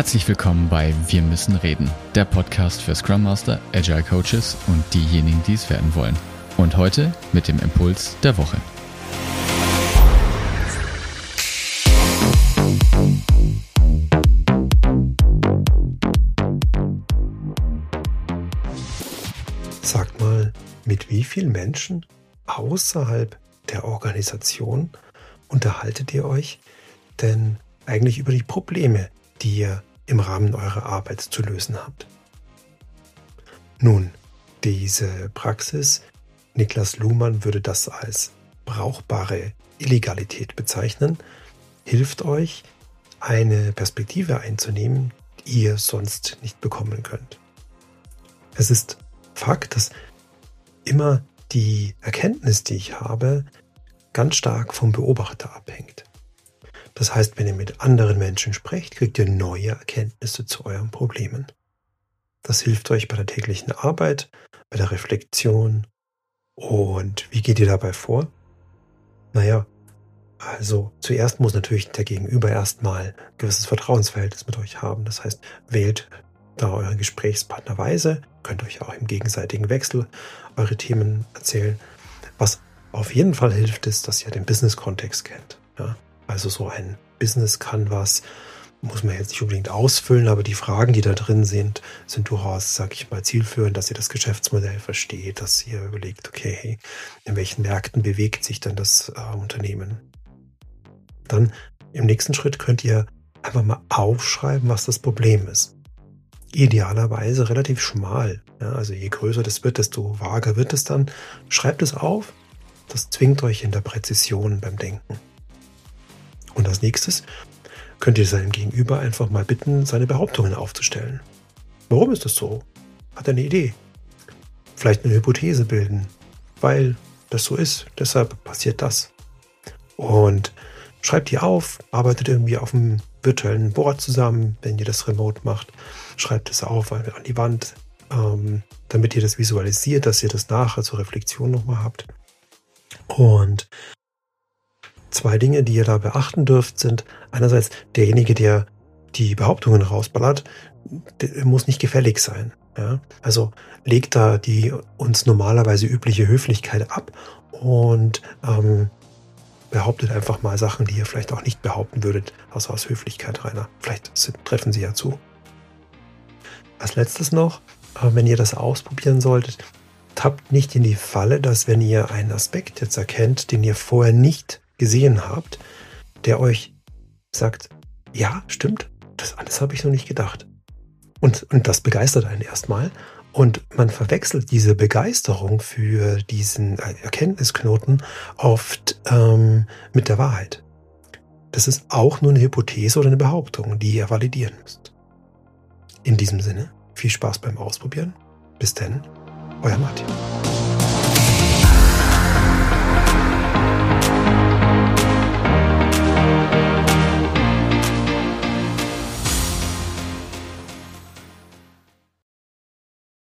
Herzlich willkommen bei Wir müssen reden, der Podcast für Scrum Master, Agile Coaches und diejenigen, die es werden wollen. Und heute mit dem Impuls der Woche. Sagt mal, mit wie vielen Menschen außerhalb der Organisation unterhaltet ihr euch denn eigentlich über die Probleme, die ihr im Rahmen eurer Arbeit zu lösen habt? Nun, diese Praxis, Niklas Luhmann würde das als brauchbare Illegalität bezeichnen, hilft euch, eine Perspektive einzunehmen, die ihr sonst nicht bekommen könnt. Es ist Fakt, dass immer die Erkenntnis, die ich habe, ganz stark vom Beobachter abhängt. Das heißt, wenn ihr mit anderen Menschen sprecht, kriegt ihr neue Erkenntnisse zu euren Problemen. Das hilft euch bei der täglichen Arbeit, bei der Reflexion. Und wie geht ihr dabei vor? Naja, also zuerst muss natürlich der Gegenüber erstmal ein gewisses Vertrauensverhältnis mit euch haben. Das heißt, wählt da euren Gesprächspartner weise, könnt euch auch im gegenseitigen Wechsel eure Themen erzählen. Was auf jeden Fall hilft, ist, dass ihr den Business-Kontext kennt. Ja? Also so ein Business-Canvas muss man jetzt nicht unbedingt ausfüllen, aber die Fragen, die da drin sind, sind durchaus, sag ich mal, zielführend, dass ihr das Geschäftsmodell versteht, dass ihr überlegt, okay, in welchen Märkten bewegt sich dann das äh, Unternehmen. Dann im nächsten Schritt könnt ihr einfach mal aufschreiben, was das Problem ist. Idealerweise relativ schmal. Ja, also je größer das wird, desto vager wird es dann. Schreibt es auf. Das zwingt euch in der Präzision beim Denken. Und als nächstes könnt ihr seinem Gegenüber einfach mal bitten, seine Behauptungen aufzustellen. Warum ist das so? Hat er eine Idee? Vielleicht eine Hypothese bilden, weil das so ist, deshalb passiert das. Und schreibt die auf, arbeitet irgendwie auf einem virtuellen Board zusammen, wenn ihr das remote macht. Schreibt es auf an die Wand, ähm, damit ihr das visualisiert, dass ihr das nachher zur Reflexion nochmal habt. Und zwei Dinge, die ihr da beachten dürft, sind einerseits derjenige, der die Behauptungen rausballert, muss nicht gefällig sein. Ja? Also legt da die uns normalerweise übliche Höflichkeit ab und ähm, behauptet einfach mal Sachen, die ihr vielleicht auch nicht behaupten würdet, außer aus Höflichkeit, Rainer. Vielleicht sind, treffen sie ja zu. Als letztes noch, äh, wenn ihr das ausprobieren solltet, tappt nicht in die Falle, dass wenn ihr einen Aspekt jetzt erkennt, den ihr vorher nicht gesehen habt, der euch sagt, ja, stimmt, das alles habe ich noch nicht gedacht. Und, und das begeistert einen erstmal. Und man verwechselt diese Begeisterung für diesen Erkenntnisknoten oft ähm, mit der Wahrheit. Das ist auch nur eine Hypothese oder eine Behauptung, die ihr validieren müsst. In diesem Sinne, viel Spaß beim Ausprobieren. Bis denn, euer Martin.